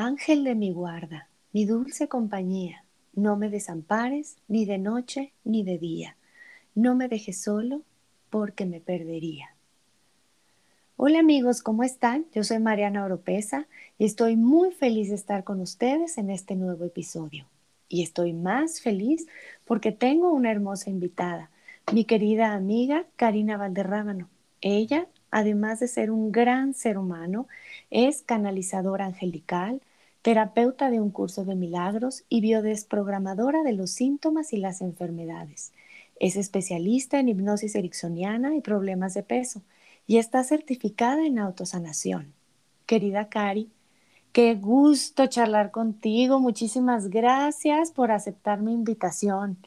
Ángel de mi guarda, mi dulce compañía, no me desampares ni de noche ni de día. No me dejes solo porque me perdería. Hola amigos, ¿cómo están? Yo soy Mariana Oropesa y estoy muy feliz de estar con ustedes en este nuevo episodio. Y estoy más feliz porque tengo una hermosa invitada, mi querida amiga Karina Valderrábano. Ella, además de ser un gran ser humano, es canalizadora angelical, terapeuta de un curso de milagros y biodesprogramadora de los síntomas y las enfermedades. Es especialista en hipnosis ericksoniana y problemas de peso y está certificada en autosanación. Querida Cari, qué gusto charlar contigo. Muchísimas gracias por aceptar mi invitación.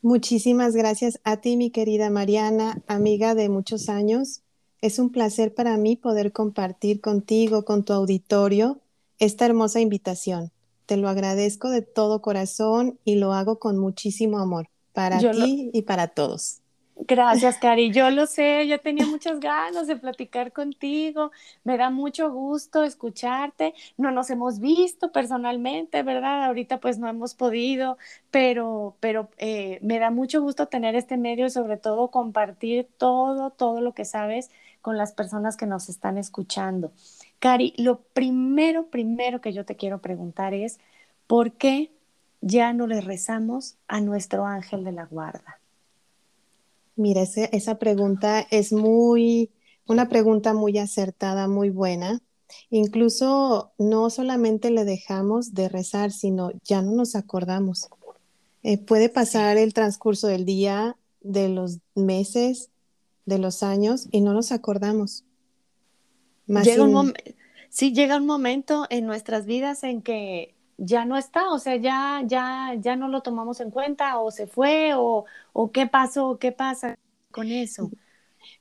Muchísimas gracias a ti, mi querida Mariana, amiga de muchos años. Es un placer para mí poder compartir contigo, con tu auditorio, esta hermosa invitación. Te lo agradezco de todo corazón y lo hago con muchísimo amor para ti y para todos. Gracias, Cari. Yo lo sé, yo tenía muchas ganas de platicar contigo. Me da mucho gusto escucharte. No nos hemos visto personalmente, ¿verdad? Ahorita pues no hemos podido, pero, pero eh, me da mucho gusto tener este medio y sobre todo compartir todo, todo lo que sabes con las personas que nos están escuchando. Cari, lo primero, primero que yo te quiero preguntar es, ¿por qué ya no le rezamos a nuestro ángel de la guarda? Mira, esa pregunta es muy, una pregunta muy acertada, muy buena. Incluso no solamente le dejamos de rezar, sino ya no nos acordamos. Eh, puede pasar el transcurso del día, de los meses, de los años y no nos acordamos. llega un sí, llega un momento en nuestras vidas en que ya no está, o sea, ya, ya, ya no lo tomamos en cuenta, o se fue, o, o qué pasó, qué pasa con eso.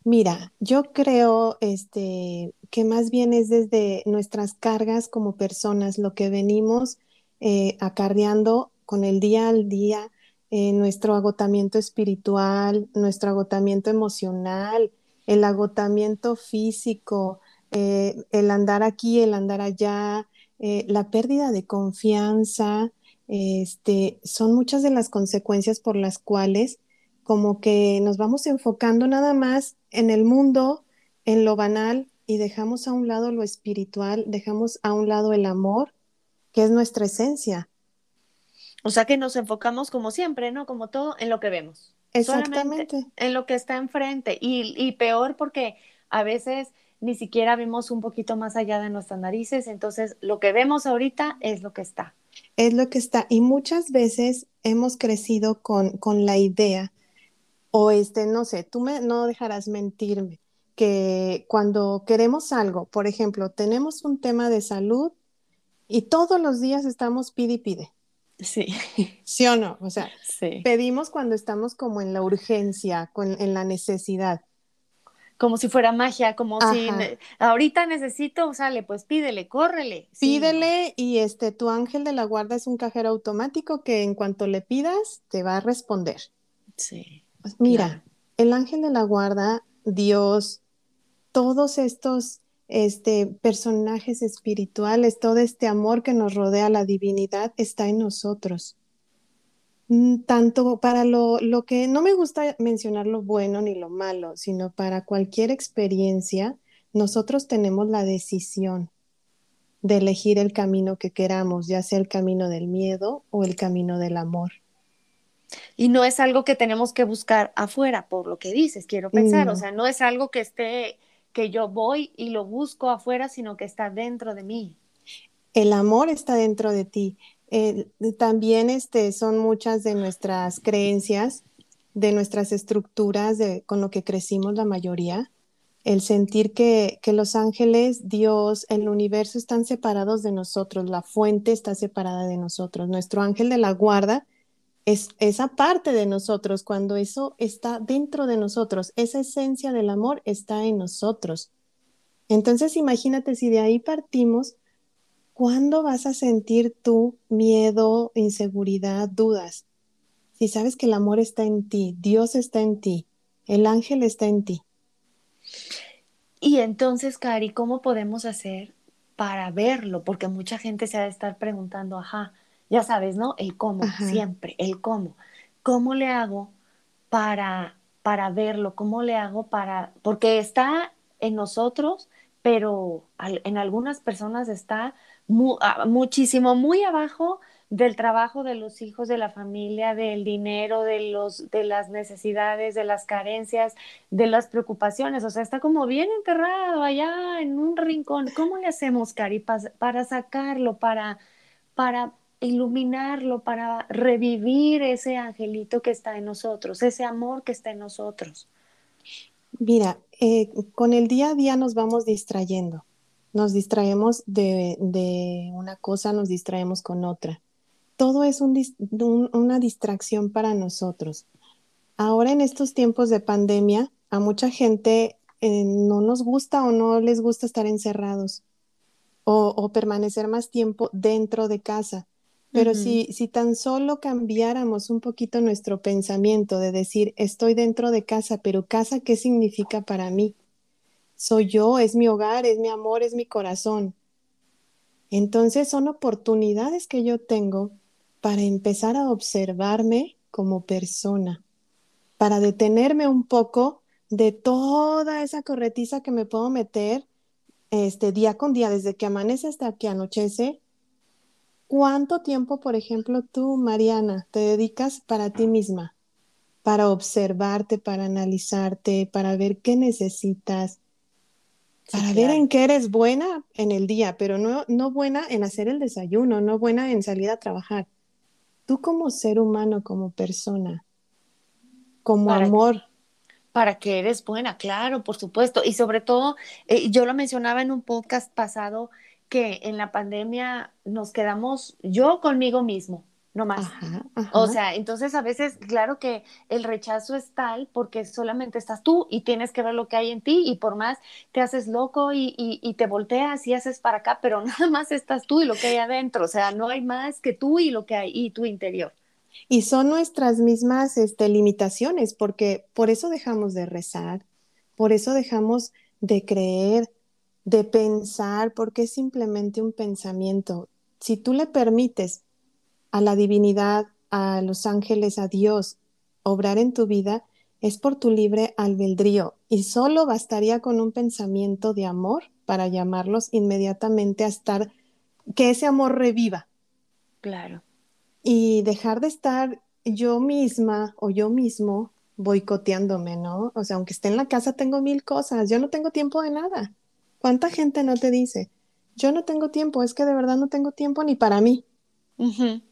Mira, yo creo este, que más bien es desde nuestras cargas como personas, lo que venimos eh, acarreando con el día al día, eh, nuestro agotamiento espiritual, nuestro agotamiento emocional, el agotamiento físico, eh, el andar aquí, el andar allá, eh, la pérdida de confianza, este, son muchas de las consecuencias por las cuales como que nos vamos enfocando nada más en el mundo, en lo banal y dejamos a un lado lo espiritual, dejamos a un lado el amor, que es nuestra esencia. O sea que nos enfocamos como siempre, ¿no? Como todo en lo que vemos. Exactamente. en lo que está enfrente. Y, y peor porque a veces ni siquiera vemos un poquito más allá de nuestras narices, entonces lo que vemos ahorita es lo que está. Es lo que está. Y muchas veces hemos crecido con, con la idea, o este, no sé, tú me, no dejarás mentirme, que cuando queremos algo, por ejemplo, tenemos un tema de salud y todos los días estamos pide y pide. Sí. ¿Sí o no? O sea, pedimos cuando estamos como en la urgencia, con, en la necesidad como si fuera magia, como si ahorita necesito, sale, pues pídele, córrele. Pídele y este tu ángel de la guarda es un cajero automático que en cuanto le pidas te va a responder. Sí. Pues mira, el ángel de la guarda, Dios, todos estos este personajes espirituales, todo este amor que nos rodea la divinidad está en nosotros. Mm, tanto para lo, lo, que no me gusta mencionar lo bueno ni lo malo, sino para cualquier experiencia, nosotros tenemos la decisión de elegir el camino que queramos, ya sea el camino del miedo o el camino del amor. Y no es algo que tenemos que buscar afuera, por lo que dices, quiero pensar, o sea, no es algo que esté, que yo voy y lo busco afuera, sino que está dentro de mí. El amor está dentro de ti. Eh, también este, son muchas de nuestras creencias, de nuestras estructuras, de, con lo que crecimos la mayoría, el sentir que, que, los ángeles, Dios, el universo están separados de nosotros, la fuente está separada de nosotros, nuestro ángel de la guarda es esa parte de nosotros, cuando eso está dentro de nosotros, esa esencia del amor está en nosotros. Entonces imagínate si de ahí partimos, ¿Cuándo vas a sentir tú miedo, inseguridad, dudas? Si sabes que el amor está en ti, Dios está en ti, el ángel está en ti. Y entonces, Cari, ¿cómo podemos hacer para verlo, porque mucha gente se ha de estar preguntando, ajá, ya sabes, ¿no? El cómo, siempre, el cómo. ¿Cómo le hago para, para verlo? ¿Cómo le hago para...? Porque está en nosotros, pero en algunas personas está muchísimo, muy abajo del trabajo de los hijos, de la familia, del dinero, de, los, de las necesidades, de las carencias, de las preocupaciones. O sea, está como bien enterrado allá en un rincón. ¿Cómo le hacemos, Cari, para sacarlo, para, para iluminarlo, para revivir ese angelito que está en nosotros, ese amor que está en nosotros? Mira, eh, con el día a día nos vamos distrayendo. Nos distraemos de, de una cosa, nos distraemos con otra todo es una distracción para nosotros. Ahora en estos tiempos de pandemia, a mucha gente eh, no nos gusta o no les gusta estar encerrados o, permanecer más tiempo dentro de casa. Pero si, si tan solo cambiáramos un poquito nuestro pensamiento de decir, estoy dentro de casa, pero casa, ¿qué significa para mí? Soy yo, es mi hogar, es mi amor, es mi corazón. Entonces son oportunidades que yo tengo para empezar a observarme como persona, para detenerme un poco de toda esa corretiza que me puedo meter este día con día, desde que amanece hasta que anochece. ¿Cuánto tiempo, por ejemplo, tú, Mariana, te dedicas para ti misma? Para observarte, para analizarte, para ver qué necesitas, para ver en qué eres buena en el día, pero no, no buena en hacer el desayuno, no buena en salir a trabajar tú como ser humano, como persona, como amor. Para que eres buena, claro, por supuesto. Y sobre todo, eh, yo lo mencionaba en un podcast pasado, que en la pandemia nos quedamos yo conmigo mismo, no más. O sea, entonces a veces, claro que el rechazo es tal porque solamente estás tú y tienes que ver lo que hay en ti y por más te haces loco y, y, te volteas y haces para acá, pero nada más estás tú y lo que hay adentro. O sea, no hay más que tú y lo que hay y tu interior. Y son nuestras mismas este, limitaciones, porque por eso dejamos de rezar, por eso dejamos de creer, de pensar, porque es simplemente un pensamiento. Si tú le permites a la divinidad, a los ángeles, a Dios, obrar en tu vida, es por tu libre albedrío y solo bastaría con un pensamiento de amor para llamarlos inmediatamente a estar, que ese amor reviva. Claro. Y dejar de estar yo misma o yo mismo boicoteándome, ¿no? O sea, aunque esté en la casa, tengo mil cosas, yo no tengo tiempo de nada. ¿Cuánta gente no te dice? Yo no tengo tiempo, es que de verdad no tengo tiempo ni para mí.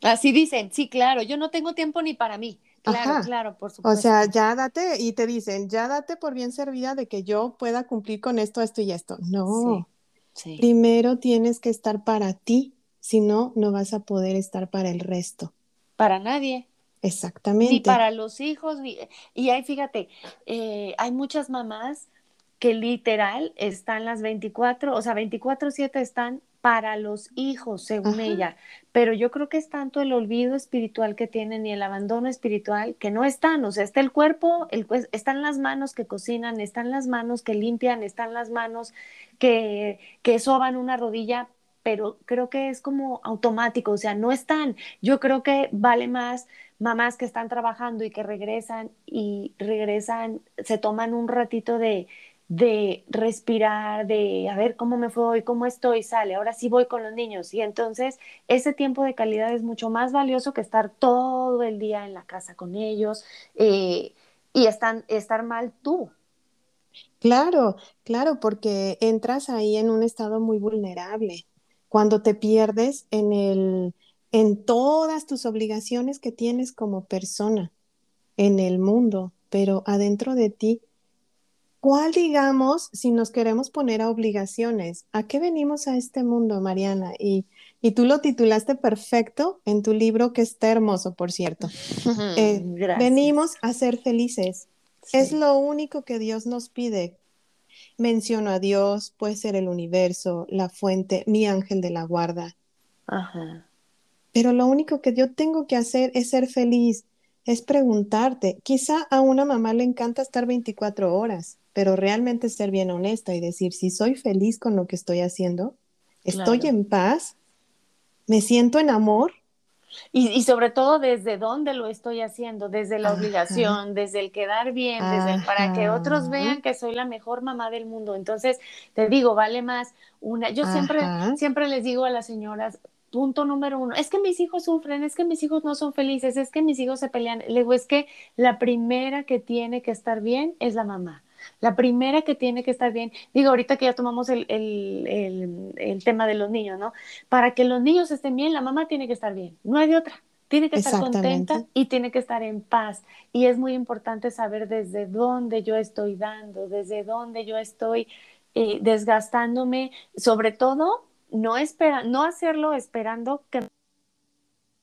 Así dicen, sí, claro, yo no tengo tiempo ni para mí. Claro, claro, por supuesto. O sea, ya date, y te dicen, ya date por bien servida de que yo pueda cumplir con esto, esto y esto. No. Primero tienes que estar para ti, si no, no vas a poder estar para el resto. Para nadie. Exactamente. Ni para los hijos, y ahí fíjate, eh, hay muchas mamás que literal están las 24, o sea, 24/7 están para los hijos, según ella. Pero yo creo que es tanto el olvido espiritual que tienen y el abandono espiritual que no están. O sea, está el cuerpo, el, están las manos que cocinan, están las manos que limpian, están las manos que, que soban una rodilla, pero creo que es como automático, o sea, no están. Yo creo que vale más mamás que están trabajando y que regresan y regresan, se toman un ratito de, de respirar, de a ver cómo me fue hoy, cómo estoy, sale, ahora sí voy con los niños. Y entonces ese tiempo de calidad es mucho más valioso que estar todo el día en la casa con ellos eh, y están, estar mal tú. Claro, claro, porque entras ahí en un estado muy vulnerable. Cuando te pierdes en el, en todas tus obligaciones que tienes como persona en el mundo, pero adentro de ti ¿Cuál, digamos, si nos queremos poner a obligaciones? ¿A qué venimos a este mundo, Mariana? Y, tú lo titulaste perfecto en tu libro, que está hermoso, por cierto. Eh, venimos a ser felices. Es lo único que Dios nos pide. Menciono a Dios, puede ser el universo, la fuente, mi ángel de la guarda. Ajá. Pero lo único que yo tengo que hacer es ser feliz, es preguntarte. Quizá a una mamá le encanta estar 24 horas pero realmente ser bien honesta y decir si soy feliz con lo que estoy haciendo. estoy en paz, me siento en amor. Y, sobre todo desde dónde lo estoy haciendo, desde la obligación, desde el quedar bien, desde para que otros vean que soy la mejor mamá del mundo. Entonces, te digo, vale más una. Yo siempre, siempre les digo a las señoras, punto número uno, es que mis hijos sufren, es que mis hijos no son felices, es que mis hijos se pelean. Le digo, es que la primera que tiene que estar bien es la mamá. La primera que tiene que estar bien, digo, ahorita que ya tomamos el, tema de los niños, ¿no? Para que los niños estén bien, la mamá tiene que estar bien, no hay de otra. Tiene que estar contenta y tiene que estar en paz. Y es muy importante saber desde dónde yo estoy dando, desde dónde yo estoy eh, desgastándome, sobre todo no, espera, no hacerlo esperando que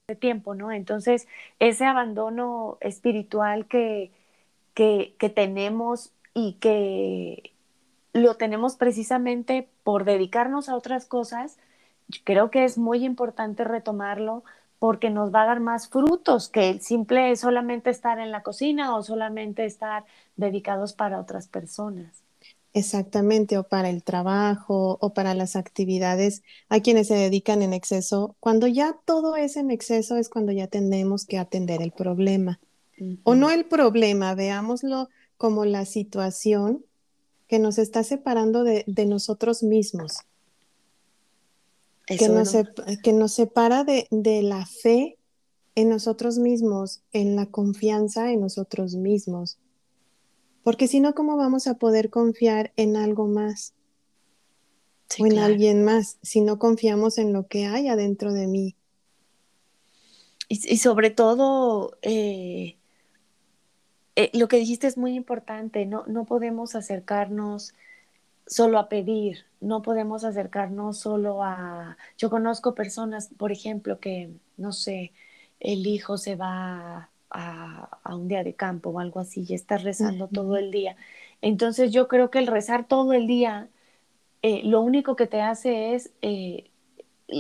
de tiempo, ¿no? Entonces, ese abandono espiritual que, que, que tenemos y que lo tenemos precisamente por dedicarnos a otras cosas, creo que es muy importante retomarlo porque nos va a dar más frutos que el simple solamente estar en la cocina o solamente estar dedicados para otras personas. Exactamente, o para el trabajo o para las actividades. Hay quienes se dedican en exceso. Cuando ya todo es en exceso es cuando ya tenemos que atender el problema. O no el problema, veámoslo como la situación que nos está separando de, nosotros mismos, que nos, que nos, separa de, de la fe en nosotros mismos, en la confianza en nosotros mismos. Porque si no, ¿cómo vamos a poder confiar en algo más? o en alguien más, si no confiamos en lo que hay adentro de mí. Y, sobre todo, eh, eh, lo que dijiste es muy importante, no, no podemos acercarnos solo a pedir, no podemos acercarnos solo a... Yo conozco personas, por ejemplo, que, no sé, el hijo se va a, un día de campo o algo así y está rezando todo el día. Entonces yo creo que el rezar todo el día, eh, lo único que te hace es eh,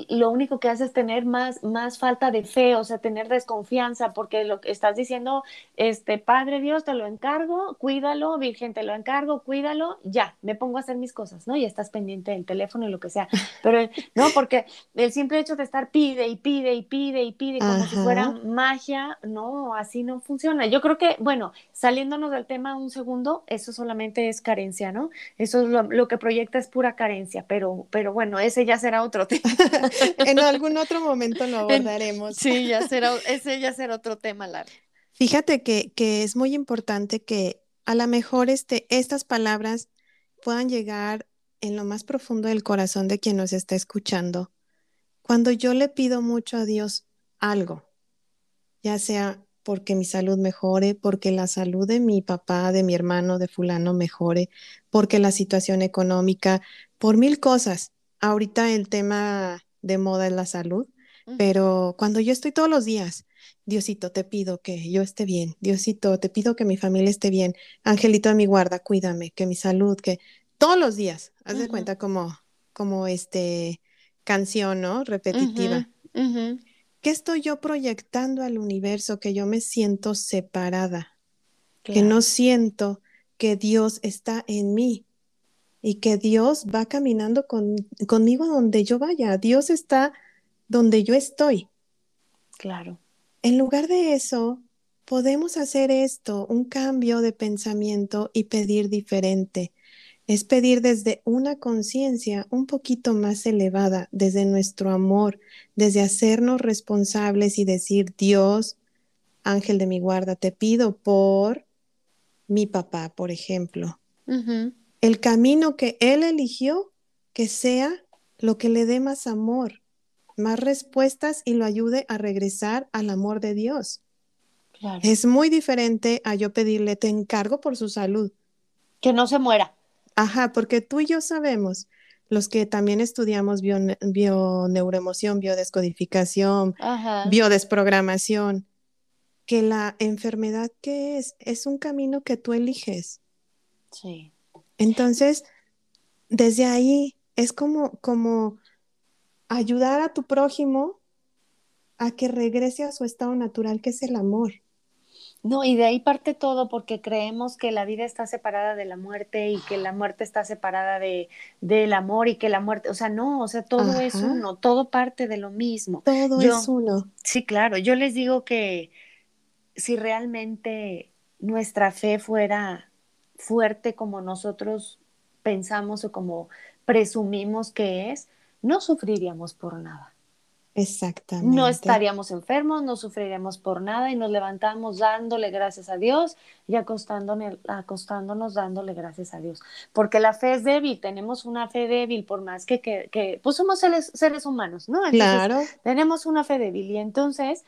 lo único que hace es tener más, más falta de fe, o sea, tener desconfianza, porque lo que estás diciendo, este, Padre Dios, te lo encargo, cuídalo, Virgen, te lo encargo, cuídalo, ya, me pongo a hacer mis cosas, ¿no? Y estás pendiente del teléfono y lo que sea. Pero, no, porque el simple hecho de estar pide y pide y pide y pide como si fuera magia, no, así no funciona. Yo creo que, bueno, saliéndonos del tema un segundo, eso solamente es carencia, ¿no? Eso es lo, lo que proyecta es pura carencia, pero, pero bueno, ese ya será otro tema. en algún otro momento lo abordaremos. Sí, ya será, ese ya será otro tema, Lara. Fíjate que, que, es muy importante que a lo mejor este, estas palabras puedan llegar en lo más profundo del corazón de quien nos está escuchando. Cuando yo le pido mucho a Dios algo, ya sea porque mi salud mejore, porque la salud de mi papá, de mi hermano, de fulano mejore, porque la situación económica, por mil cosas. Ahorita el tema de moda es la salud, pero cuando yo estoy todos los días, Diosito, te pido que yo esté bien, Diosito, te pido que mi familia esté bien, Angelito de mi guarda, cuídame, que mi salud, que todos los días, haz de cuenta como, como este canción, ¿no? Repetitiva. ¿Qué estoy yo proyectando al universo? Que yo me siento separada, que no siento que Dios está en mí, y que Dios va caminando conmigo donde yo vaya. Dios está donde yo estoy. Claro. En lugar de eso, podemos hacer esto, un cambio de pensamiento y pedir diferente. Es pedir desde una conciencia un poquito más elevada, desde nuestro amor, desde hacernos responsables y decir, Dios, ángel de mi guarda, te pido por mi papá, por ejemplo el camino que Él eligió, que sea lo que le dé más amor, más respuestas y lo ayude a regresar al amor de Dios. Es muy diferente a yo pedirle, te encargo por su salud. Que no se muera. Ajá, porque tú y yo sabemos, los que también estudiamos bioneuroemoción, biodescodificación, biodesprogramación, que la enfermedad que es, es un camino que tú eliges. Sí. Entonces, desde ahí es como, como ayudar a tu prójimo a que regrese a su estado natural, que es el amor. No, y de ahí parte todo porque creemos que la vida está separada de la muerte y que la muerte está separada de, del amor y que la muerte, o sea, no, o sea, todo es uno, todo parte de lo mismo. Todo es uno. Sí, claro, yo les digo que si realmente nuestra fe fuera fuerte como nosotros pensamos o como presumimos que es, no sufriríamos por nada. Exactamente. No estaríamos enfermos, no sufriríamos por nada y nos levantamos dándole gracias a Dios y acostándonos, acostándonos dándole gracias a Dios. Porque la fe es débil, tenemos una fe débil, por más que, que, pues somos seres, seres humanos, ¿no? claro. Tenemos una fe débil y entonces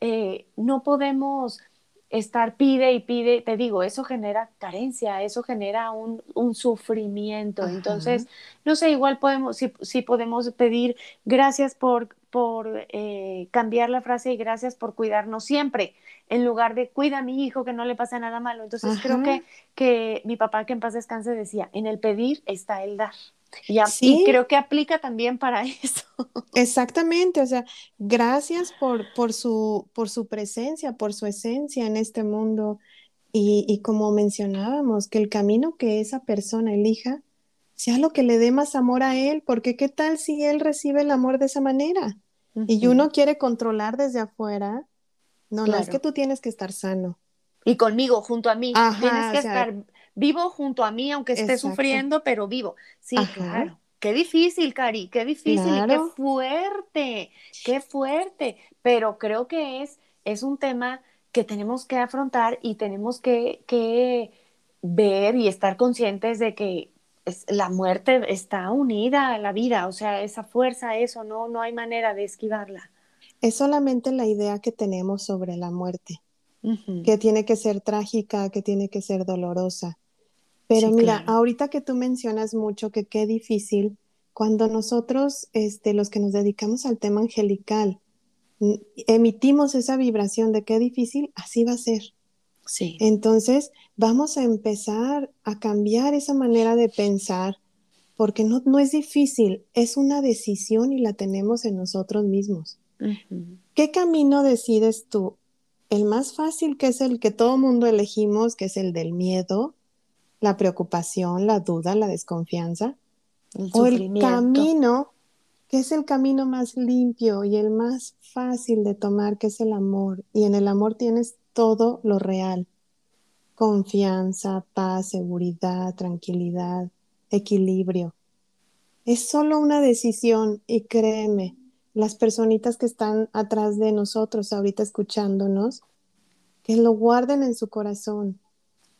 eh, no podemos estar pide y pide, te digo, eso genera carencia, eso genera un, un sufrimiento. Entonces, no sé, igual podemos, si, si podemos pedir gracias por, por eh, cambiar la frase y gracias por cuidarnos siempre, en lugar de cuida a mi hijo que no le pasa nada malo. Entonces, creo que, que mi papá, que en paz descanse, decía, en el pedir está el dar. Y, y, creo que aplica también para eso. Exactamente, o sea, gracias por, por, su, por su presencia, por su esencia en este mundo. Y, y, como mencionábamos, que el camino que esa persona elija sea lo que le dé más amor a él, porque qué tal si él recibe el amor de esa manera y uno quiere controlar desde afuera. No, no es que tú tienes que estar sano. Y conmigo, junto a mí. tienes que estar vivo junto a mí, aunque esté sufriendo, pero vivo. Sí, claro. Qué difícil, Cari, qué difícil, qué fuerte, qué fuerte. Pero creo que es, es un tema que tenemos que afrontar y tenemos que, que ver y estar conscientes de que la muerte está unida a la vida, o sea, esa fuerza, eso, no, no hay manera de esquivarla. Es solamente la idea que tenemos sobre la muerte, que tiene que ser trágica, que tiene que ser dolorosa. Pero mira, ahorita que tú mencionas mucho que qué difícil, cuando nosotros, este, los que nos dedicamos al tema angelical, emitimos esa vibración de qué difícil, así va a ser. Sí. Entonces, vamos a empezar a cambiar esa manera de pensar, porque no, no es difícil, es una decisión y la tenemos en nosotros mismos. ¿Qué camino decides tú? El más fácil, que es el que todo mundo elegimos, que es el del miedo, la preocupación, la duda, la desconfianza, o el camino que es el camino más limpio y el más fácil de tomar, que es el amor. Y en el amor tienes todo lo real. Confianza, paz, seguridad, tranquilidad, equilibrio. Es solo una decisión y créeme, las personitas que están atrás de nosotros ahorita escuchándonos, que lo guarden en su corazón.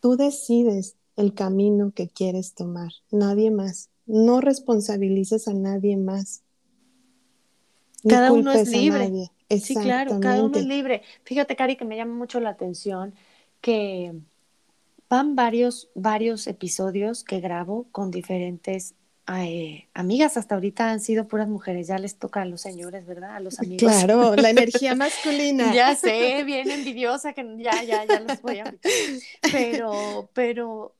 Tú decides el camino que quieres tomar, nadie más. No responsabilices a nadie más. Cada uno es libre. Sí, claro, cada uno es libre. Fíjate, Cari, que me llama mucho la atención que van varios, varios episodios que grabo con diferentes eh, amigas. Hasta ahorita han sido puras mujeres. Ya les toca a los señores, ¿verdad? A los amigos. Claro, la energía masculina. ya sé, bien envidiosa que ya, ya, ya los voy a. Pero, pero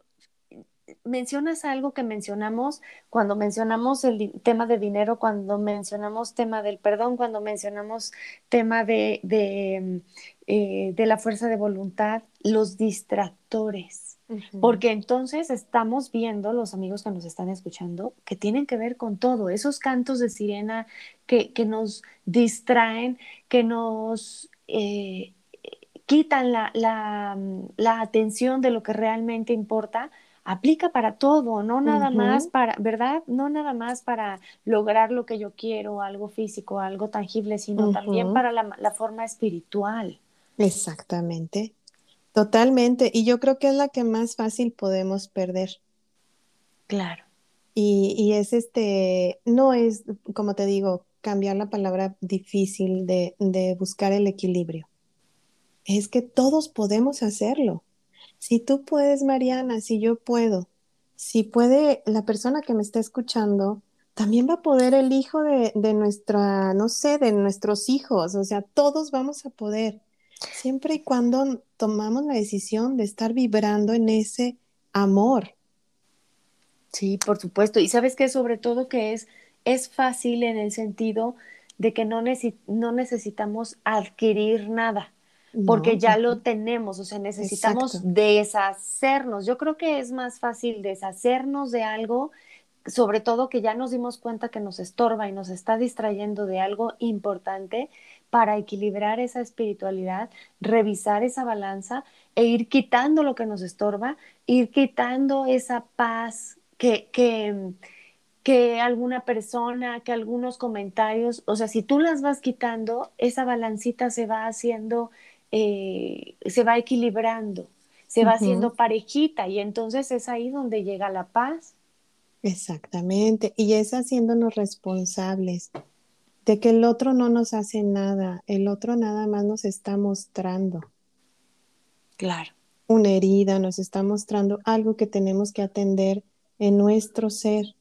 mencionas algo que mencionamos cuando mencionamos el tema de dinero, cuando mencionamos tema del perdón, cuando mencionamos tema de, de, eh, la fuerza de voluntad, los distractores. Porque entonces estamos viendo, los amigos que nos están escuchando, que tienen que ver con todo, esos cantos de sirena que, nos distraen, que nos eh, quitan la, la atención de lo que realmente importa, aplica para todo, no nada más para, ¿verdad? No nada más para lograr lo que yo quiero, algo físico, algo tangible, sino también para la, forma espiritual. Exactamente, totalmente. Y yo creo que es la que más fácil podemos perder. Claro. Y, y es este, no es, como te digo, cambiar la palabra difícil de, de buscar el equilibrio. Es que todos podemos hacerlo. Si tú puedes, Mariana, si yo puedo, si puede la persona que me está escuchando, también va a poder el hijo de, nuestra, no sé, de nuestros hijos, o sea, todos vamos a poder, siempre y cuando tomamos la decisión de estar vibrando en ese amor. Sí, por supuesto. Y sabes que sobre todo que es, es fácil en el sentido de que no, no necesitamos adquirir nada porque ya lo tenemos, o sea, necesitamos deshacernos. Yo creo que es más fácil deshacernos de algo, sobre todo que ya nos dimos cuenta que nos estorba y nos está distrayendo de algo importante para equilibrar esa espiritualidad, revisar esa balanza e ir quitando lo que nos estorba, ir quitando esa paz que, que, que alguna persona, que algunos comentarios, o sea, si tú las vas quitando, esa balancita se va haciendo, eh, se va equilibrando, se va haciendo parejita y entonces es ahí donde llega la paz. Exactamente, y es haciéndonos responsables de que el otro no nos hace nada, el otro nada más nos está mostrando. Claro. Una herida, nos está mostrando algo que tenemos que atender en nuestro ser.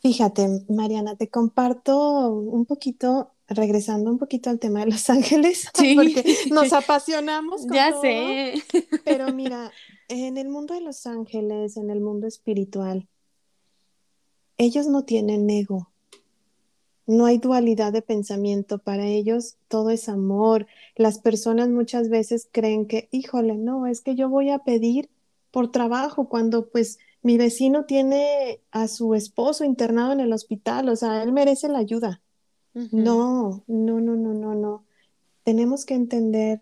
Fíjate, Mariana, te comparto un poquito, regresando un poquito al tema de Los Ángeles, porque nos apasionamos. Con ya sé. Pero mira, en el mundo de Los Ángeles, en el mundo espiritual, ellos no tienen ego. No hay dualidad de pensamiento. Para ellos todo es amor. Las personas muchas veces creen que, híjole, no, es que yo voy a pedir por trabajo cuando pues mi vecino tiene a su esposo internado en el hospital, o sea, él merece la ayuda. No, no, no, no, no, no. Tenemos que entender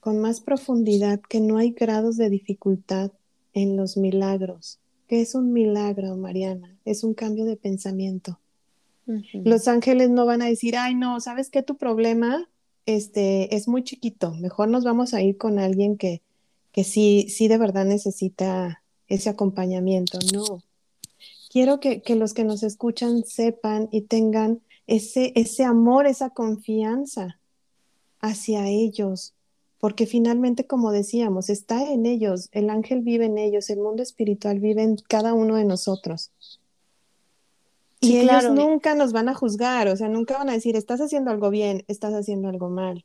con más profundidad que no hay grados de dificultad en los milagros. ¿Qué es un milagro, Mariana? Es un cambio de pensamiento. Los ángeles no van a decir, ay, no, ¿sabes qué? Tu problema este, es muy chiquito. Mejor nos vamos a ir con alguien que, que sí, sí de verdad necesita ese acompañamiento, no. Quiero que, los que nos escuchan sepan y tengan ese, ese amor, esa confianza hacia ellos, porque finalmente, como decíamos, está en ellos, el ángel vive en ellos, el mundo espiritual vive en cada uno de nosotros. Y ellos nunca nos van a juzgar, o sea, nunca van a decir, estás haciendo algo bien, estás haciendo algo mal.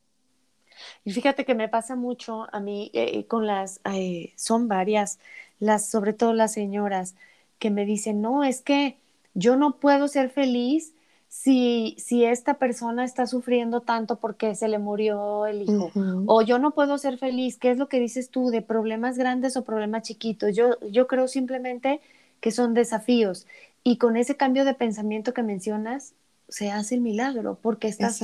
Y fíjate que me pasa mucho a mí eh, con las, eh, son varias las, sobre todo las señoras, que me dicen, no, es que yo no puedo ser feliz si, si esta persona está sufriendo tanto porque se le murió el hijo. O yo no puedo ser feliz, ¿qué es lo que dices tú de problemas grandes o problemas chiquitos? Yo, yo creo simplemente que son desafíos. Y con ese cambio de pensamiento que mencionas, se hace el milagro, porque estás,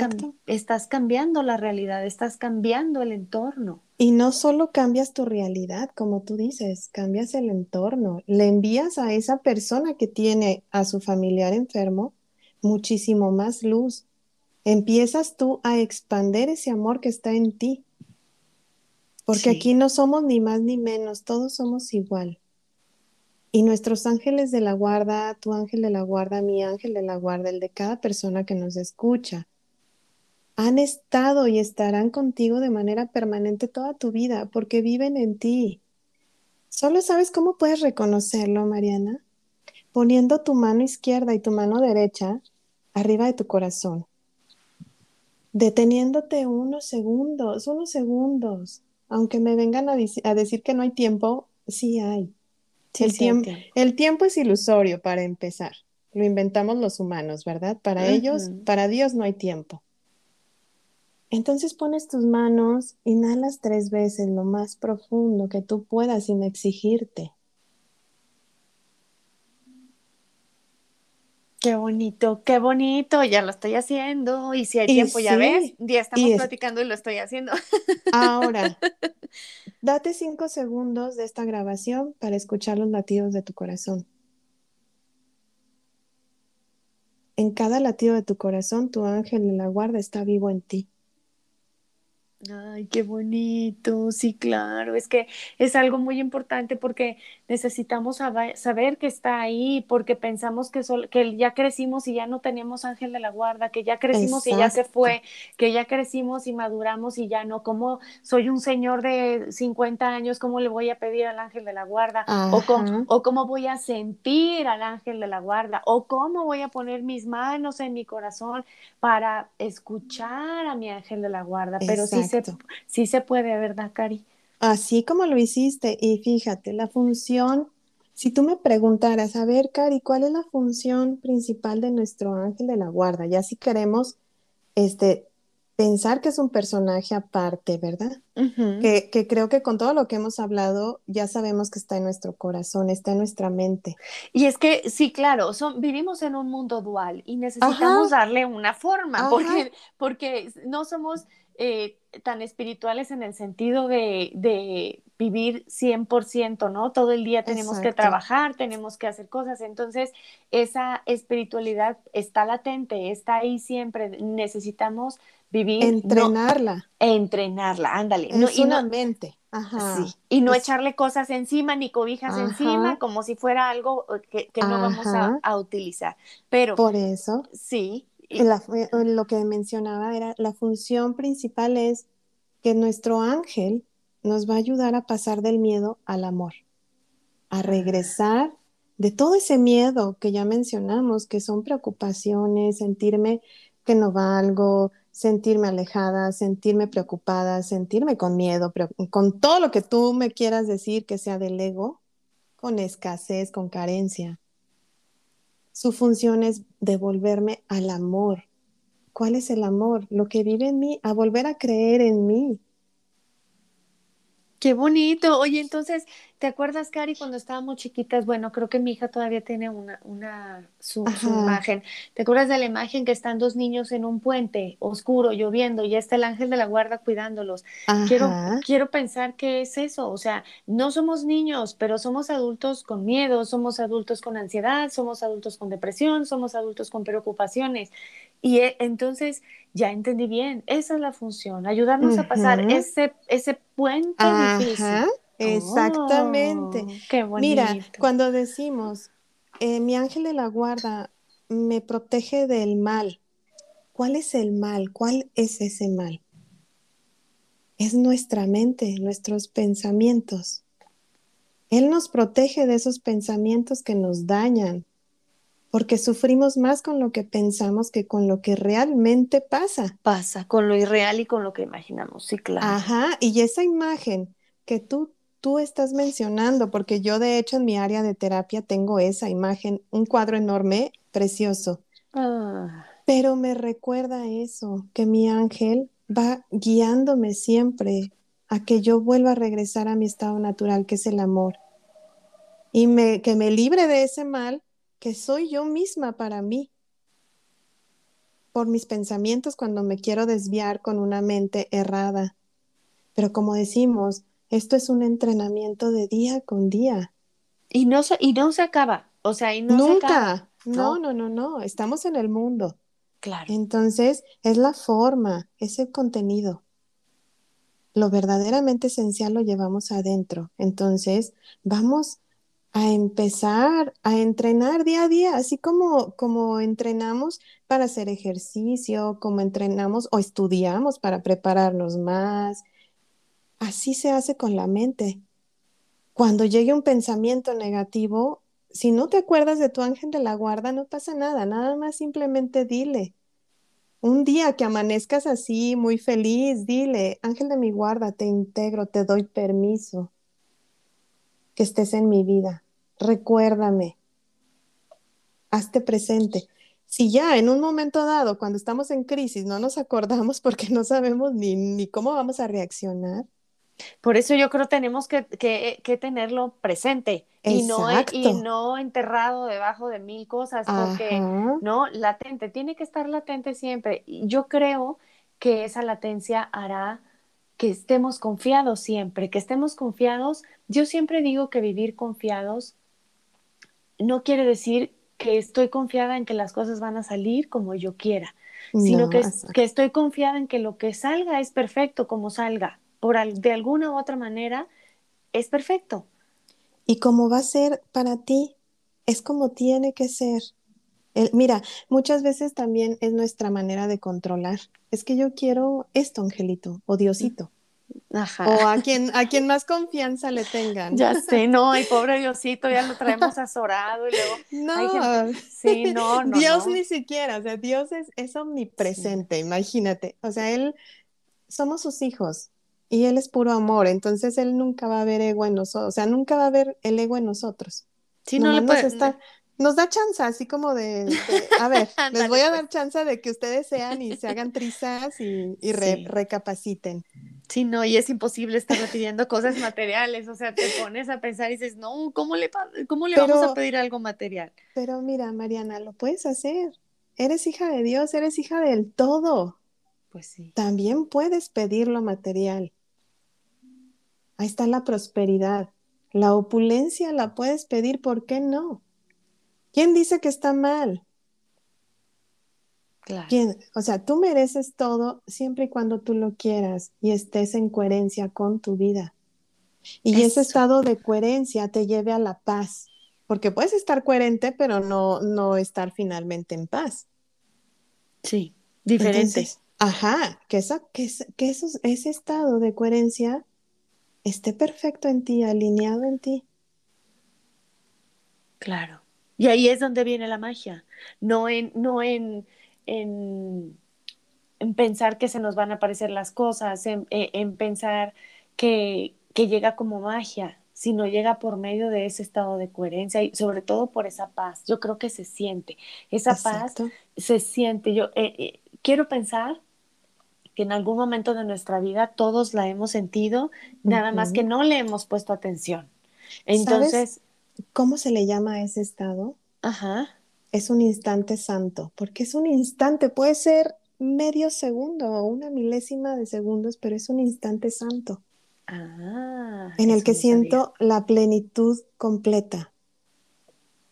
estás cambiando la realidad, estás cambiando el entorno. Y no solo cambias tu realidad, como tú dices, cambias el entorno. Le envías a esa persona que tiene a su familiar enfermo muchísimo más luz. Empiezas tú a expander ese amor que está en ti. Porque aquí no somos ni más ni menos, todos somos igual. Y nuestros ángeles de la guarda, tu ángel de la guarda, mi ángel de la guarda, el de cada persona que nos escucha, han estado y estarán contigo de manera permanente toda tu vida porque viven en ti. Solo sabes cómo puedes reconocerlo, Mariana, poniendo tu mano izquierda y tu mano derecha arriba de tu corazón, deteniéndote unos segundos, unos segundos. Aunque me vengan a, a decir que no hay tiempo, sí hay el, tiempo. es ilusorio para empezar. Lo inventamos los humanos, ¿verdad? Para ellos, para Dios no hay tiempo. Entonces pones tus manos, inhalas tres veces lo más profundo que tú puedas sin exigirte. Qué bonito, qué bonito, ya lo estoy haciendo. Y si hay tiempo, ya ves, ya estamos platicando y lo estoy haciendo. Ahora, date cinco segundos de esta grabación para escuchar los latidos de tu corazón. En cada latido de tu corazón, tu ángel en la guarda está vivo en ti. Ay, qué bonito, sí, claro, es que es algo muy importante porque necesitamos saber que está ahí, porque pensamos que, que ya crecimos y ya no tenemos ángel de la guarda, que ya crecimos y ya se fue, que ya crecimos y maduramos y ya no, como soy un señor de 50 años, ¿cómo le voy a pedir al ángel de la guarda? O cómo, o cómo voy a sentir al ángel de la guarda, o cómo voy a poner mis manos en mi corazón para escuchar a mi ángel de la guarda, pero sí sí se puede, ¿verdad, Cari? Así como lo hiciste, y fíjate, la función, si tú me preguntaras, a ver, Cari, ¿cuál es la función principal de nuestro ángel de la guarda? Ya si queremos, este, pensar que es un personaje aparte, ¿verdad? Que, que creo que con todo lo que hemos hablado ya sabemos que está en nuestro corazón, está en nuestra mente. Y es que, sí, claro, son, vivimos en un mundo dual y Ajá, necesitamos darle una forma, ajá, porque, porque no somos eh, tan espirituales en el sentido de, de vivir 100%, ¿no? Todo el día tenemos que trabajar, tenemos que hacer cosas, entonces esa espiritualidad está latente, está ahí siempre, necesitamos vivir, no, Entrenarla. entrenarla, ándale, no, y no, mente. Sí, Ajá. y no Es, echarle cosas encima ni cobijas encima como si fuera algo eh, que, que no vamos a, a utilizar. Pero Por eso, sí, eh, lo que mencionaba era, la función principal es que nuestro ángel nos va a ayudar a pasar del miedo al amor, a regresar de todo ese miedo que ya mencionamos, que son preocupaciones, sentirme que no valgo, sentirme alejada, sentirme preocupada, sentirme con miedo, con todo lo que tú me quieras decir que sea del ego, con escasez, con carencia. Su función es devolverme al amor. ¿Cuál es el amor? Lo que vive en mí, a volver a creer en mí. Qué bonito. Oye, entonces, ¿te acuerdas, Cari, cuando estábamos chiquitas? Bueno, creo que mi hija todavía tiene una, una, su, imagen. ¿Te acuerdas de la imagen que están dos niños en un puente oscuro, lloviendo, y está el ángel de la guarda cuidándolos? Quiero, ajá, quiero pensar que es eso. O sea, no somos niños, pero somos adultos con miedo, somos adultos con ansiedad, somos adultos con depresión, somos adultos con preocupaciones. Y eh, entonces ya entendí bien, esa es la función, ayudarnos a pasar ese, ese puente difícil. Exactamente. Oh, qué Mira, cuando decimos, eh, mi ángel de la guarda me protege del mal, ¿cuál es el mal? ¿Cuál es ese mal? Es nuestra mente, nuestros pensamientos. Él nos protege de esos pensamientos que nos dañan, porque sufrimos más con lo que pensamos que con lo que realmente pasa. Pasa con lo irreal y con lo que imaginamos, sí, claro. Ajá, y esa imagen que tú, tú estás mencionando, porque yo de hecho en mi área de terapia tengo esa imagen, un cuadro enorme, precioso, Ah, pero me recuerda eso, que mi ángel va guiándome siempre a que yo vuelva a regresar a mi estado natural, que es el amor, y me, que me libre de ese mal que soy yo misma para mí, por mis pensamientos cuando me quiero desviar con una mente errada. Pero como decimos, esto es un entrenamiento de día con día. y no se, y no se acaba, o sea, y no se acaba, Nunca. No, ¿no? no, no, no. Estamos en el mundo. Claro. Entonces, es la forma, es el contenido. Lo verdaderamente esencial lo llevamos adentro. Entonces, vamos a empezar a entrenar día a día, así como, como entrenamos para hacer ejercicio, como entrenamos o estudiamos para prepararnos más. Así se hace con la mente. Cuando llegue un pensamiento negativo, si no te acuerdas de tu ángel de la guarda, no pasa nada, nada más simplemente dile. Un día que amanezcas así, muy feliz, dile, ángel de mi guarda, te integro, te doy permiso que estés en mi vida. Recuérdame, hazte presente. Si ya en un momento dado, cuando estamos en crisis, no nos acordamos porque no sabemos ni, ni cómo vamos a reaccionar. Por eso yo creo tenemos que, que, que tenerlo presente y no, y Exacto. no enterrado debajo de mil cosas, porque Ajá. no, latente, tiene que estar latente siempre. Y Yo creo que esa latencia hará que estemos confiados siempre, que estemos confiados. Yo siempre digo que vivir confiados no quiere decir que estoy confiada en que las cosas van a salir como yo quiera, sino No, que, que estoy confiada en que lo que salga es perfecto como salga. Por al- de alguna u otra manera es perfecto. Y como va a ser para ti, es como tiene que ser. El- mira, muchas veces también es nuestra manera de controlar. Es que yo quiero esto, Angelito, o Diosito, Ajá. o a quien, a quien más confianza le tengan. Ya sé, no, y pobre Diosito, ya lo traemos azorado y luego No, gente, sí, no, no, Dios no. ni siquiera, o sea, Dios es, es omnipresente, imagínate. O sea, Él, somos sus hijos y Él es puro amor, entonces Él nunca va a ver ego en nosotros, o sea, nunca va a ver el ego en nosotros. Sí, no le Nomás nos puede, está nos da chance, así como de, a ver, les voy a dar pues. chance de que ustedes sean y se hagan trizas y, recapaciten. Sí, no, y es imposible estar pidiendo cosas materiales, o sea, te pones a pensar y dices, no, ¿cómo le, cómo le vamos a pedir algo material? Pero mira, Mariana, lo puedes hacer. Eres hija de Dios, eres hija del todo. Pues sí. También puedes pedir lo material. Ahí está la prosperidad. La opulencia la puedes pedir, ¿por qué no? ¿Quién dice que está mal? Claro. O sea, tú mereces todo siempre y cuando tú lo quieras y estés en coherencia con tu vida. Y ese estado de coherencia te lleve a la paz, porque puedes estar coherente, pero no, no estar finalmente en paz. Sí, diferente. ajá, que, esa, que, que ese estado de coherencia esté perfecto en ti, alineado en ti. Claro. Y ahí es donde viene la magia, no en, no en, en, pensar que se nos van a aparecer las cosas, en, e, pensar que, llega como magia, sino llega por medio de ese estado de coherencia y sobre todo por esa paz. Yo creo que se siente, esa paz se siente. Yo eh, eh, quiero pensar que en algún momento de nuestra vida todos la hemos sentido, nada más que no le hemos puesto atención. Entonces, ¿Cómo se le llama a ese estado? Ajá. Es un instante santo, porque es un instante, puede ser medio segundo o una milésima de segundos, pero es un instante santo. Ah, en el que siento la plenitud completa.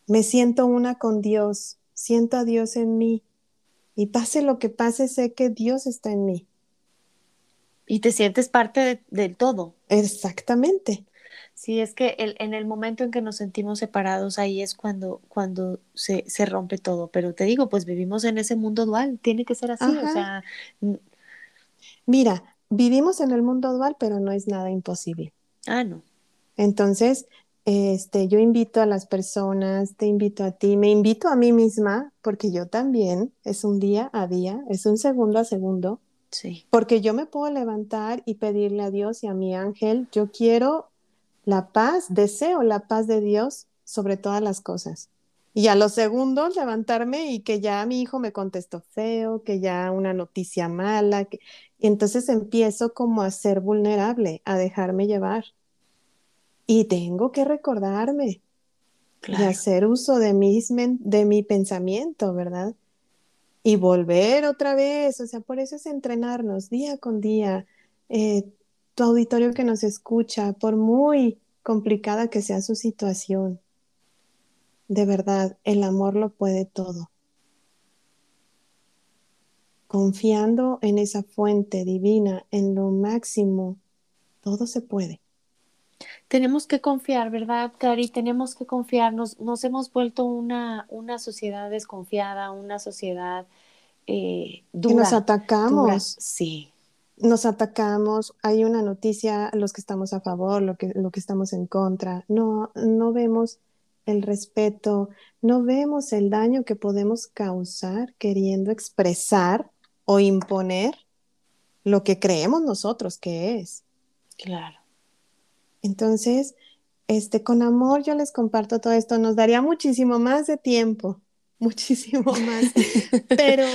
Me siento una con Dios, siento a Dios en mí y pase lo que pase, sé que Dios está en mí. Y te sientes parte del todo. Exactamente. Sí, es que el, en el momento en que nos sentimos separados, ahí es cuando, cuando se, se, rompe todo. Pero te digo, pues vivimos en ese mundo dual, tiene que ser así. O sea. Mira, vivimos en el mundo dual, pero no es nada imposible. Ah, no. Entonces, este, yo invito a las personas, te invito a ti, me invito a mí misma, porque yo también, es un día a día, es un segundo a segundo. Sí. Porque yo me puedo levantar y pedirle a Dios y a mi ángel, yo quiero la paz, deseo la paz de Dios sobre todas las cosas. Y a los segundos levantarme y que ya mi hijo me contestó feo, que ya una noticia mala, que... y entonces empiezo como a ser vulnerable, a dejarme llevar. Y tengo que recordarme y hacer uso de, mis de mi pensamiento, ¿verdad? Y volver otra vez, o sea, por eso es entrenarnos día con día, eh, tu auditorio que nos escucha, por muy complicada que sea su situación, de verdad, el amor lo puede todo. Confiando en esa fuente divina, en lo máximo, todo se puede. Tenemos que confiar, ¿verdad, Cari? Tenemos que confiar. Nos, hemos vuelto una, una sociedad desconfiada, una sociedad eh, dura. Que nos atacamos. Sí, nos atacamos, hay una noticia, los que estamos a favor, lo que, lo que estamos en contra, no, no vemos el respeto, no vemos el daño que podemos causar queriendo expresar o imponer lo que creemos nosotros que es. Claro. Entonces, este, con amor yo les comparto todo esto, nos daría muchísimo más de tiempo, muchísimo más, pero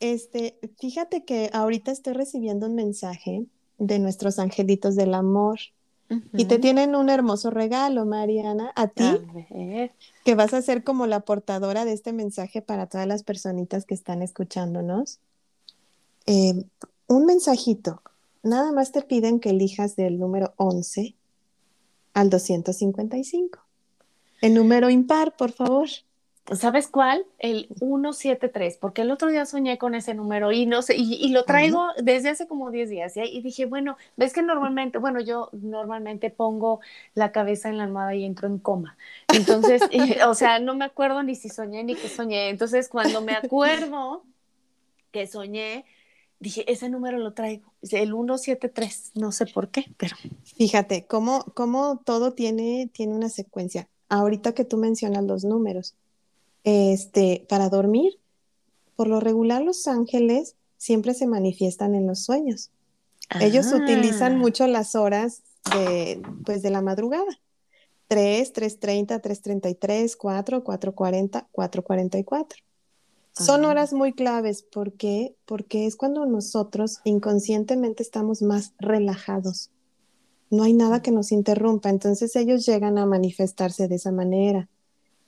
este, fíjate que ahorita estoy recibiendo un mensaje de nuestros angelitos del amor. Y te tienen un hermoso regalo, Mariana, a ti, que vas a ser como la portadora de este mensaje para todas las personitas que están escuchándonos. Eh, un mensajito, nada más te piden que elijas del número 11 al 255. El número impar, por favor. ¿Sabes cuál? El 173, porque el otro día soñé con ese número y no sé, y, lo traigo desde hace como 10 días, y dije, bueno, ves que normalmente, bueno, yo normalmente pongo la cabeza en la almohada y entro en coma. Entonces, o sea, no me acuerdo ni si soñé ni que soñé. Entonces, cuando me acuerdo que soñé, dije, ese número lo traigo, el 173, no sé por qué, pero... Fíjate, cómo, cómo todo tiene, tiene una secuencia. Ahorita que tú mencionas los números, este, para dormir. Por lo regular, los ángeles siempre se manifiestan en los sueños. Ellos utilizan ah. mucho las horas de, pues, de la madrugada. 3, 3.30, 3.33, 4, 4.40, 4.44. Son horas muy claves. ¿Por qué? Porque es cuando nosotros inconscientemente estamos más relajados. No hay nada que nos interrumpa. Entonces ellos llegan a manifestarse de esa manera.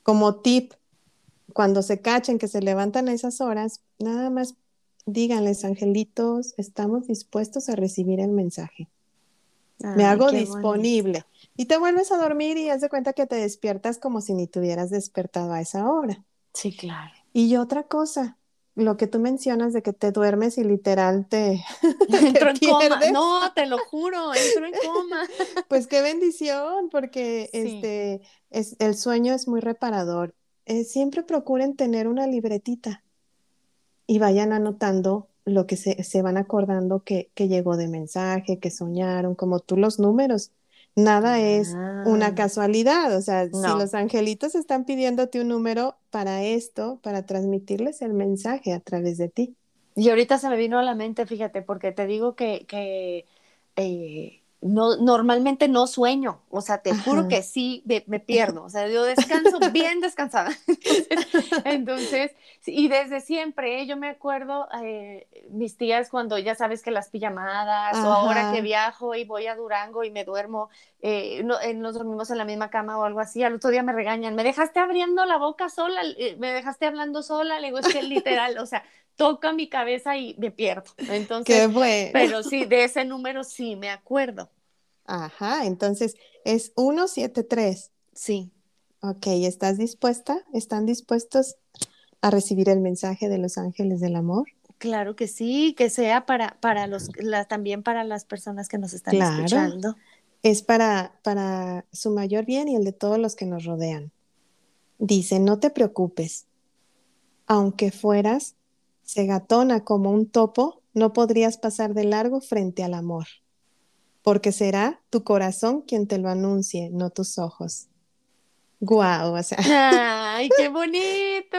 Como tip, cuando se cachen que se levantan a esas horas, nada más díganles, angelitos, estamos dispuestos a recibir el mensaje. Me hago disponible. Y te vuelves a dormir y haz de cuenta que te despiertas como si ni tuvieras despertado a esa hora. Sí, claro. Y otra cosa, lo que tú mencionas de que te duermes y literal te, entro en coma. No, te lo juro, entro en coma. Pues qué bendición, porque este es el sueño es muy reparador. Eh, siempre procuren tener una libretita y vayan anotando lo que se, se van acordando que, que, llegó de mensaje, que soñaron, como tú los números. Nada es una ah. casualidad, o sea, si los angelitos están pidiéndote un número para esto, para transmitirles el mensaje a través de ti. Y ahorita se me vino a la mente, fíjate, porque te digo que, que eh, no, normalmente no sueño, o sea, te juro que sí me, pierdo, o sea, yo descanso bien descansada. Entonces, y desde siempre, ¿eh? yo me acuerdo, eh, mis tías cuando ya sabes que las pijamadas, o ahora que viajo y voy a Durango y me duermo, eh, no, nos dormimos en la misma cama o algo así, al otro día me regañan, me dejaste abriendo la boca sola, me dejaste hablando sola, le digo, es que literal, o sea, toca mi cabeza y me pierdo. Entonces, Qué bueno. pero sí, de ese número sí me acuerdo. Ajá, entonces es 173. Sí. Ok, ¿estás dispuesta? ¿Están dispuestos a recibir el mensaje de los ángeles del amor? Claro que sí, que sea para, para los, también para las personas que nos están claro. escuchando. Es para, para su mayor bien y el de todos los que nos rodean. Dice, no te preocupes. Aunque fueras segatona como un topo, no podrías pasar de largo frente al amor porque será tu corazón quien te lo anuncie, no tus ojos. Guau, o sea. ¡Ay, qué bonito!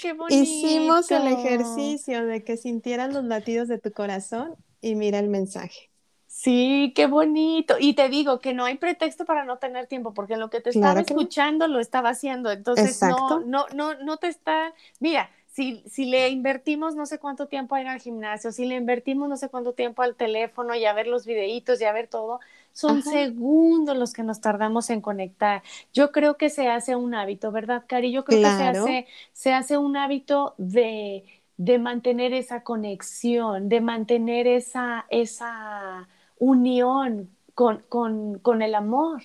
¡Qué bonito! Hicimos el ejercicio de que sintieran los latidos de tu corazón y mira el mensaje. Sí, qué bonito. Y te digo que no hay pretexto para no tener tiempo, porque lo que te estaba escuchando lo estaba haciendo. Entonces, no, no, no, no te está. Mira, si, si le invertimos no sé cuánto tiempo a ir al gimnasio, si le invertimos no sé cuánto tiempo al teléfono y a ver los videitos y a ver todo, son segundos los que nos tardamos en conectar. Yo creo que se hace un hábito, ¿verdad, Cari? Yo creo que se hace, se hace un hábito de, de mantener esa conexión, de mantener esa, esa unión con, con, con el amor.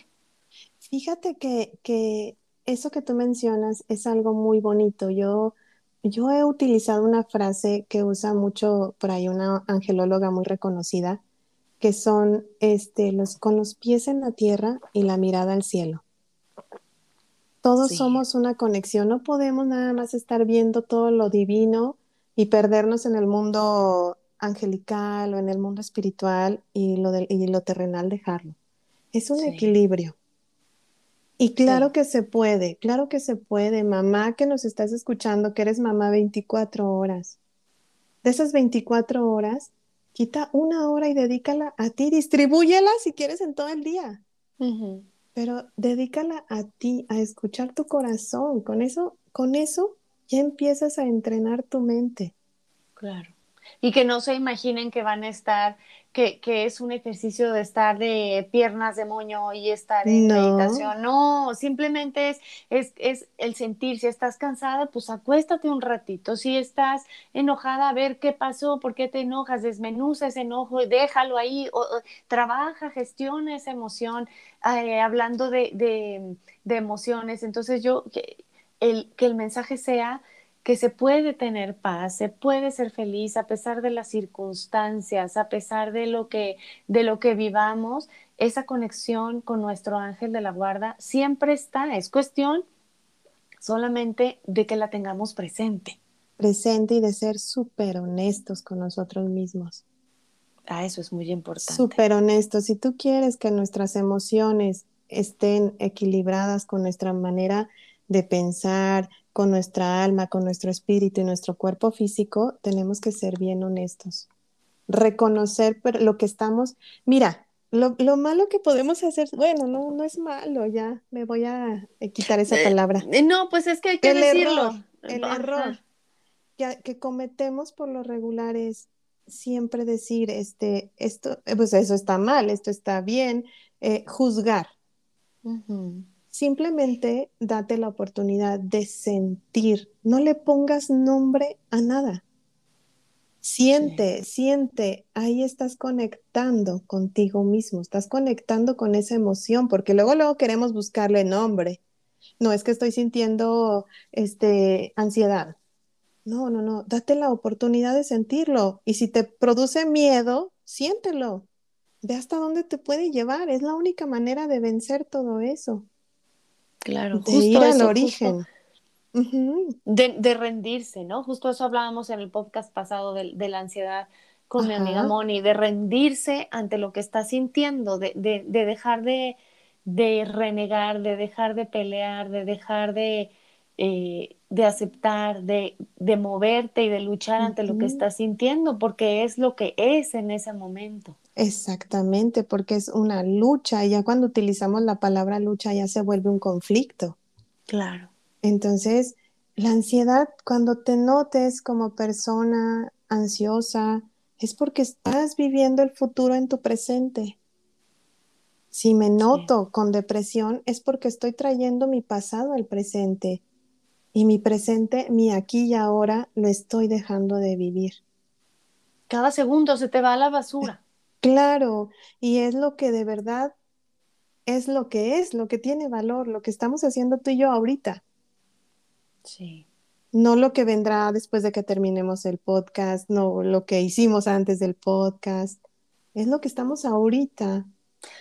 Fíjate que, que eso que tú mencionas es algo muy bonito. Yo yo he utilizado una frase que usa mucho por ahí una angelóloga muy reconocida, que son este, los, con los pies en la tierra y la mirada al cielo. Todos somos una conexión, no podemos nada más estar viendo todo lo divino y perdernos en el mundo angelical o en el mundo espiritual y lo, y lo terrenal dejarlo. Es un equilibrio. Y claro que se puede, claro que se puede, mamá que nos estás escuchando, que eres mamá 24 horas. De esas 24 horas, quita una hora y dedícala a ti, distribúyela si quieres en todo el día. Pero dedícala a ti, a escuchar tu corazón. Con eso, con eso ya empiezas a entrenar tu mente. Claro y que no se imaginen que van a estar, que, que es un ejercicio de estar de piernas de moño y estar en meditación. No, simplemente es, es, es, el sentir, si estás cansada, pues acuéstate un ratito, si estás enojada, a ver qué pasó, por qué te enojas, desmenuza ese enojo y déjalo ahí, o, trabaja, gestiona esa emoción, eh, hablando de, de, de, emociones. Entonces yo, que el, que el mensaje sea que se puede tener paz, se puede ser feliz a pesar de las circunstancias, a pesar de lo que, de lo que vivamos, esa conexión con nuestro ángel de la guarda siempre está, es cuestión solamente de que la tengamos presente. Presente y de ser súper honestos con nosotros mismos. Ah, eso es muy importante. Súper honestos. Si tú quieres que nuestras emociones estén equilibradas con nuestra manera de pensar, con nuestra alma, con nuestro espíritu y nuestro cuerpo físico, tenemos que ser bien honestos. Reconocer lo que estamos. Mira, Lo, lo malo que podemos hacer, bueno, no, no es malo, ya me voy a eh, quitar esa Eh, palabra. eh, no, pues es que hay que El decirlo. error, el Ajá, error que, que cometemos por lo regular es siempre decir, este, esto, pues eso está mal, esto está bien, eh, juzgar. ujú, Simplemente date la oportunidad de sentir, no le pongas nombre a nada. Siente, siente, ahí estás conectando contigo mismo, estás conectando con esa emoción, porque luego luego queremos buscarle nombre. No es que estoy sintiendo este ansiedad. No, no, no, date la oportunidad de sentirlo y si te produce miedo, siéntelo. Ve hasta dónde te puede llevar, es la única manera de vencer todo eso, Claro, de justo ir al eso, justo origen. De, de rendirse, ¿no? Justo eso hablábamos en el podcast pasado de, de la ansiedad con mi amiga Moni, de rendirse ante lo que está sintiendo, de, de, de dejar de, de renegar, de dejar de pelear, de dejar de, eh, de aceptar, de, de moverte y de luchar ante lo que estás sintiendo, porque es lo que es en ese momento. Exactamente, porque es una lucha y ya cuando utilizamos la palabra lucha ya se vuelve un conflicto. Claro. Entonces, la ansiedad, cuando te notes como persona ansiosa, es porque estás viviendo el futuro en tu presente. Si me Sí. noto con depresión, es porque estoy trayendo mi pasado al presente y mi presente, mi aquí y ahora, lo estoy dejando de vivir. Cada segundo se te va a la basura. Claro, y es lo que de verdad es lo que es, lo que tiene valor, lo que estamos haciendo tú y yo ahorita. Sí. No lo que vendrá después de que terminemos el podcast, no lo que hicimos antes del podcast, es lo que estamos ahorita.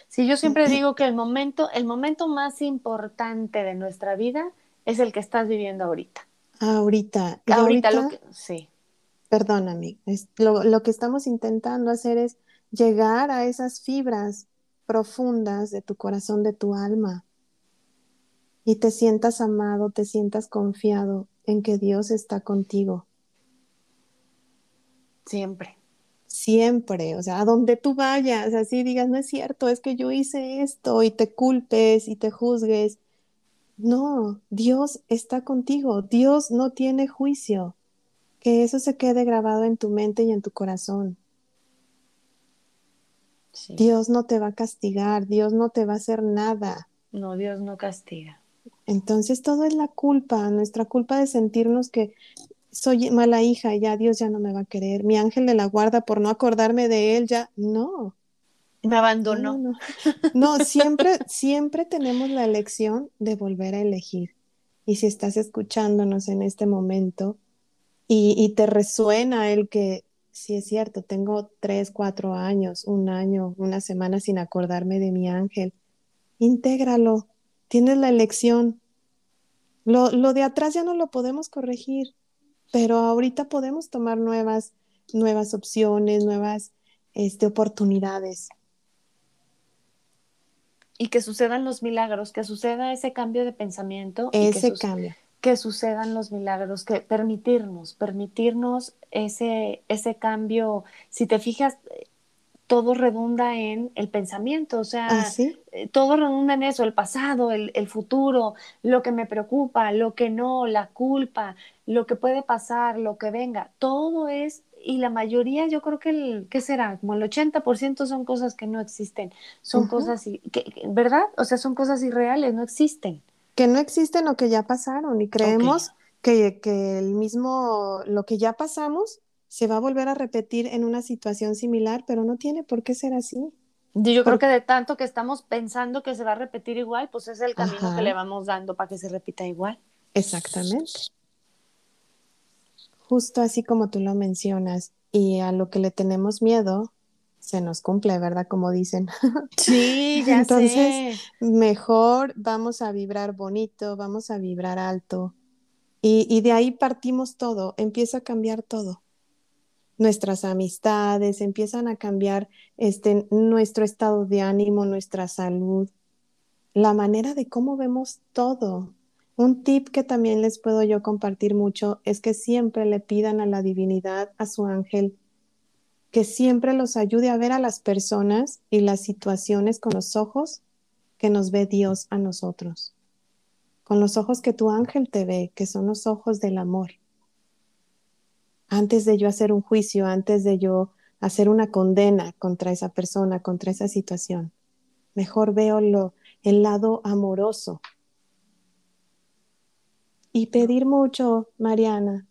Sí, yo siempre digo que el momento, el momento más importante de nuestra vida es el que estás viviendo ahorita. Ahorita. Ahorita ahorita, lo que, sí, perdóname, es- lo, lo que estamos intentando hacer es llegar a esas fibras profundas de tu corazón, de tu alma, y te sientas amado, te sientas confiado en que Dios está contigo. siempre. Siempre, o sea, a donde tú vayas, así digas, no es cierto, es que yo hice esto y te culpes y te juzgues. No, Dios está contigo, Dios no tiene juicio. Que eso se quede grabado en tu mente y en tu corazón. Sí. Dios no te va a castigar, Dios no te va a hacer nada. No, Dios no castiga. Entonces todo es la culpa, nuestra culpa de sentirnos que soy mala hija, ya Dios ya no me va a querer, mi ángel de la guarda por no acordarme de él, ya no. Me No, abandonó. no, no, siempre, siempre tenemos la elección de volver a elegir. Y si estás escuchándonos en este momento y, y te resuena el que, sí es cierto, tengo tres, cuatro años, un año, una semana sin acordarme de mi ángel, intégralo, tienes la elección. Lo, lo de atrás ya no lo podemos corregir, pero ahorita podemos tomar nuevas, nuevas opciones, nuevas este, oportunidades. Y que sucedan los milagros, que suceda ese cambio de pensamiento y que, Ese cambio. Que sucedan los milagros, que permitirnos, permitirnos ese, ese cambio. Si te fijas, todo redunda en el pensamiento, o sea, Así, eh, todo redunda en eso, el pasado, el, el futuro, lo que me preocupa, lo que no, la culpa, lo que puede pasar, lo que venga, todo es, y la mayoría, yo creo que el, ¿qué será? Como el 80% son cosas que no existen, son cosas, que- ¿verdad? O sea, son cosas irreales, no existen. Que no existen o que ya pasaron y creemos que, que el mismo, lo que ya pasamos se va a volver a repetir en una situación similar, pero no tiene por qué ser así. Yo creo que de tanto que estamos pensando que se va a repetir igual, pues es el camino Ajá. que le vamos dando para que se repita igual. Exactamente. Justo así como tú lo mencionas, y a lo que le tenemos miedo, se nos cumple, ¿verdad? Como dicen. Sí, ya Entonces, Mejor vamos a vibrar bonito, vamos a vibrar alto. Y, y de ahí partimos todo, empieza a cambiar todo. Nuestras amistades, empiezan a cambiar este, nuestro estado de ánimo, nuestra salud, la manera de cómo vemos todo. Un tip que también les puedo yo compartir mucho es que siempre le pidan a la divinidad, a su ángel, que siempre los ayude a ver a las personas y las situaciones con los ojos que nos ve Dios a nosotros, con los ojos que tu ángel te ve, que son los ojos del amor. Antes de yo hacer un juicio, antes de yo hacer una condena contra esa persona, contra esa situación, mejor veo lo, el lado amoroso. Y pedir mucho, Mariana,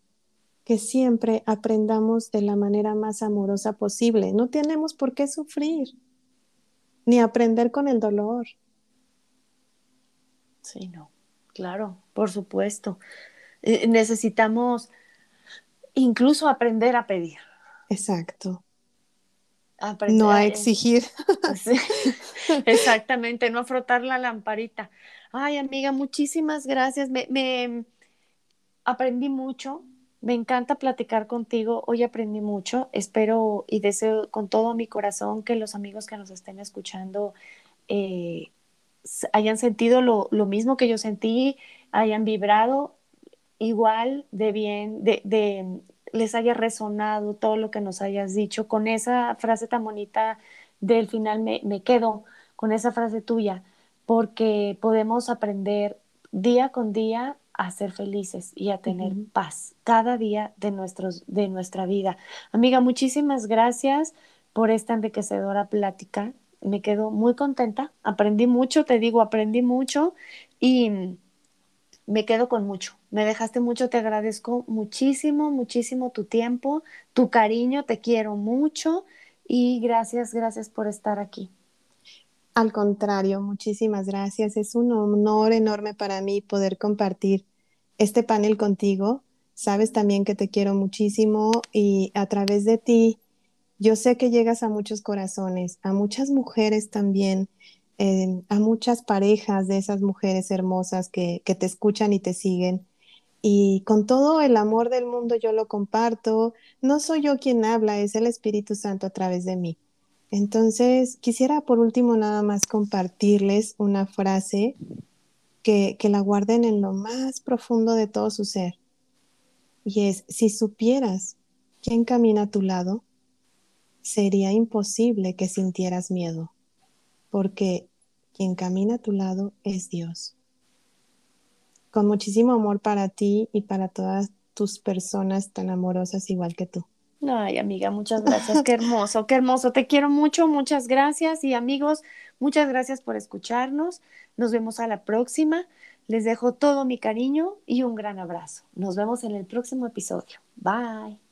que siempre aprendamos de la manera más amorosa posible. No tenemos por qué sufrir, ni aprender con el dolor. Sí, no, claro, por supuesto. Eh, necesitamos incluso aprender a pedir. Exacto. no a exigir. exactamente, no a frotar la lamparita. Ay, amiga, muchísimas gracias. Me, me aprendí mucho. Me encanta platicar contigo. Hoy aprendí mucho. Espero y deseo con todo mi corazón que los amigos que nos estén escuchando eh, hayan sentido lo, mismo que yo sentí, hayan vibrado igual de bien, de, les haya resonado todo lo que nos hayas dicho. Con esa frase tan bonita del final me, me quedo, con esa frase tuya, porque podemos aprender día con día a ser felices y a tener paz cada día de, nuestros, de nuestra vida. Amiga, muchísimas gracias por esta enriquecedora plática me quedo muy contenta, aprendí mucho, te digo, aprendí mucho y me quedo con mucho. Me dejaste mucho, te agradezco muchísimo, muchísimo tu tiempo, tu cariño, te quiero mucho y gracias, gracias por estar aquí. Al contrario, muchísimas gracias. Es un honor enorme para mí poder compartir este panel contigo. Sabes también que te quiero muchísimo y a través de ti yo sé que llegas a muchos corazones, a muchas mujeres también, eh, a muchas parejas de esas mujeres hermosas que, que te escuchan y te siguen. Y con todo el amor del mundo yo lo comparto. No soy yo quien habla, es el Espíritu Santo a través de mí. Entonces, quisiera por último nada más compartirles una frase que, que la guarden en lo más profundo de todo su ser. Y es, si supieras quién camina a tu lado, sería imposible que sintieras miedo, porque quien camina a tu lado es Dios. Con muchísimo amor para ti y para todas tus personas tan amorosas igual que tú. Ay, amiga, muchas gracias. Qué hermoso, qué hermoso. Te quiero mucho, muchas gracias. Y amigos, muchas gracias por escucharnos. Nos vemos a la próxima. Les dejo todo mi cariño y un gran abrazo. Nos vemos en el próximo episodio. Bye.